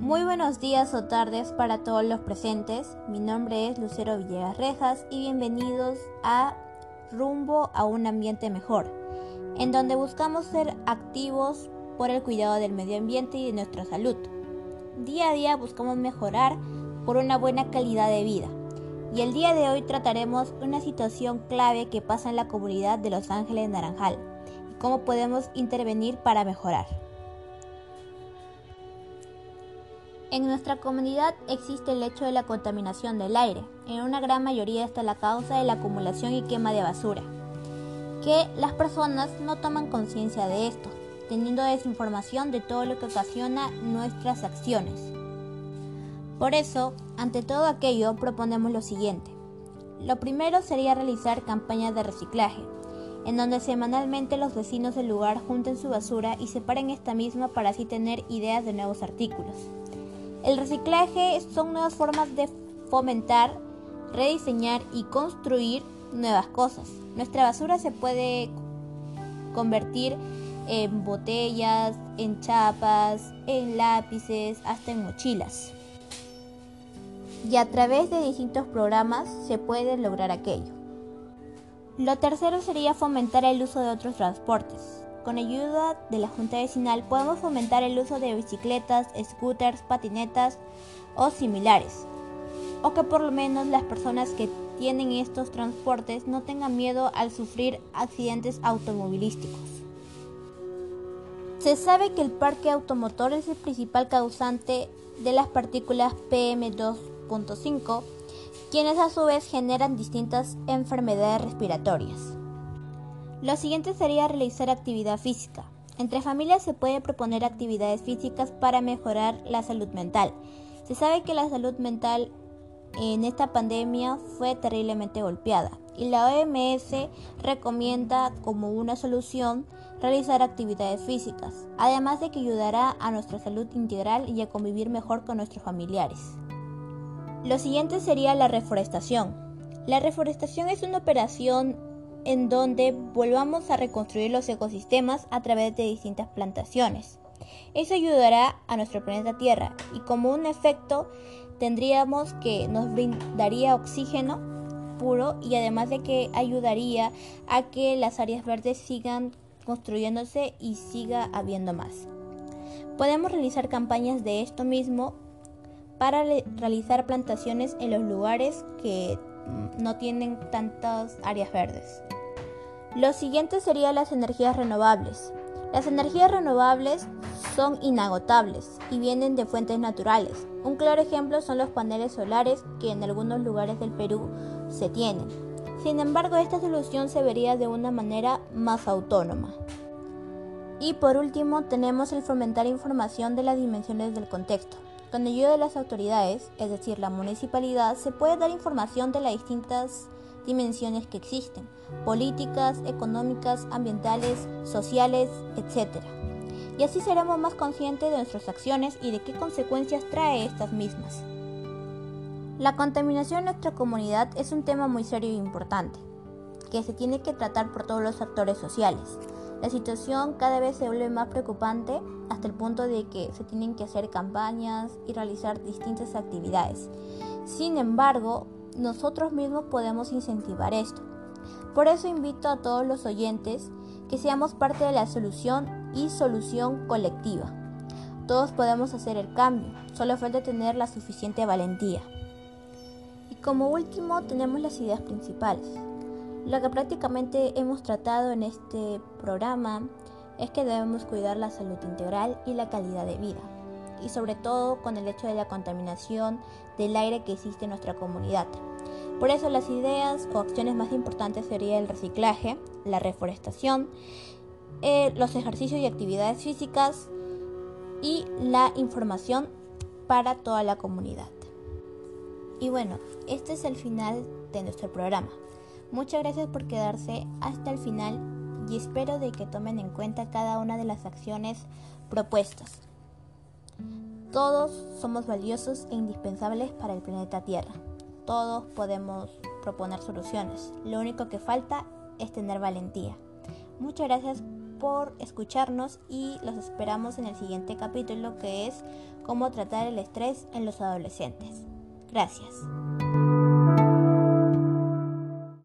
Muy buenos días o tardes para todos los presentes. Mi nombre es Lucero Villegas Rejas y bienvenidos a Rumbo a un ambiente mejor, en donde buscamos ser activos por el cuidado del medio ambiente y de nuestra salud. Día a día buscamos mejorar por una buena calidad de vida. Y el día de hoy trataremos una situación clave que pasa en la comunidad de Los Ángeles Naranjal y cómo podemos intervenir para mejorar. En nuestra comunidad existe el hecho de la contaminación del aire. En una gran mayoría está la causa de la acumulación y quema de basura, que las personas no toman conciencia de esto, teniendo desinformación de todo lo que ocasiona nuestras acciones. Por eso, ante todo aquello, proponemos lo siguiente. Lo primero sería realizar campañas de reciclaje, en donde semanalmente los vecinos del lugar junten su basura y separen esta misma para así tener ideas de nuevos artículos. El reciclaje son nuevas formas de fomentar, rediseñar y construir nuevas cosas. Nuestra basura se puede convertir en botellas, en chapas, en lápices, hasta en mochilas. Y a través de distintos programas se puede lograr aquello. Lo tercero sería fomentar el uso de otros transportes. Con ayuda de la Junta Vecinal podemos fomentar el uso de bicicletas, scooters, patinetas o similares. O que por lo menos las personas que tienen estos transportes no tengan miedo al sufrir accidentes automovilísticos. Se sabe que el parque automotor es el principal causante de las partículas PM2.5, quienes a su vez generan distintas enfermedades respiratorias. Lo siguiente sería realizar actividad física. Entre familias se puede proponer actividades físicas para mejorar la salud mental. Se sabe que la salud mental en esta pandemia fue terriblemente golpeada y la OMS recomienda como una solución realizar actividades físicas, además de que ayudará a nuestra salud integral y a convivir mejor con nuestros familiares. Lo siguiente sería la reforestación. La reforestación es una operación en donde volvamos a reconstruir los ecosistemas a través de distintas plantaciones. Eso ayudará a nuestro planeta Tierra y como un efecto tendríamos que nos brindaría oxígeno puro y además de que ayudaría a que las áreas verdes sigan construyéndose y siga habiendo más. Podemos realizar campañas de esto mismo para realizar plantaciones en los lugares que no tienen tantas áreas verdes. Lo siguiente serían las energías renovables. Las energías renovables son inagotables y vienen de fuentes naturales. Un claro ejemplo son los paneles solares que en algunos lugares del Perú se tienen. Sin embargo, esta solución se vería de una manera más autónoma. Y por último, tenemos el fomentar información de las dimensiones del contexto. Con ayuda de las autoridades, es decir, la municipalidad, se puede dar información de las distintas dimensiones que existen, políticas, económicas, ambientales, sociales, etc. Y así seremos más conscientes de nuestras acciones y de qué consecuencias trae estas mismas. La contaminación en nuestra comunidad es un tema muy serio e importante, que se tiene que tratar por todos los actores sociales. La situación cada vez se vuelve más preocupante hasta el punto de que se tienen que hacer campañas y realizar distintas actividades. Sin embargo, nosotros mismos podemos incentivar esto. Por eso invito a todos los oyentes que seamos parte de la solución y solución colectiva. Todos podemos hacer el cambio, solo falta tener la suficiente valentía. Y como último tenemos las ideas principales. Lo que prácticamente hemos tratado en este programa es que debemos cuidar la salud integral y la calidad de vida y sobre todo con el hecho de la contaminación del aire que existe en nuestra comunidad. Por eso las ideas o acciones más importantes serían el reciclaje, la reforestación, eh, los ejercicios y actividades físicas y la información para toda la comunidad. Y bueno, este es el final de nuestro programa. Muchas gracias por quedarse hasta el final y espero de que tomen en cuenta cada una de las acciones propuestas. Todos somos valiosos e indispensables para el planeta Tierra. Todos podemos proponer soluciones. Lo único que falta es tener valentía. Muchas gracias por escucharnos y los esperamos en el siguiente capítulo que es cómo tratar el estrés en los adolescentes. Gracias.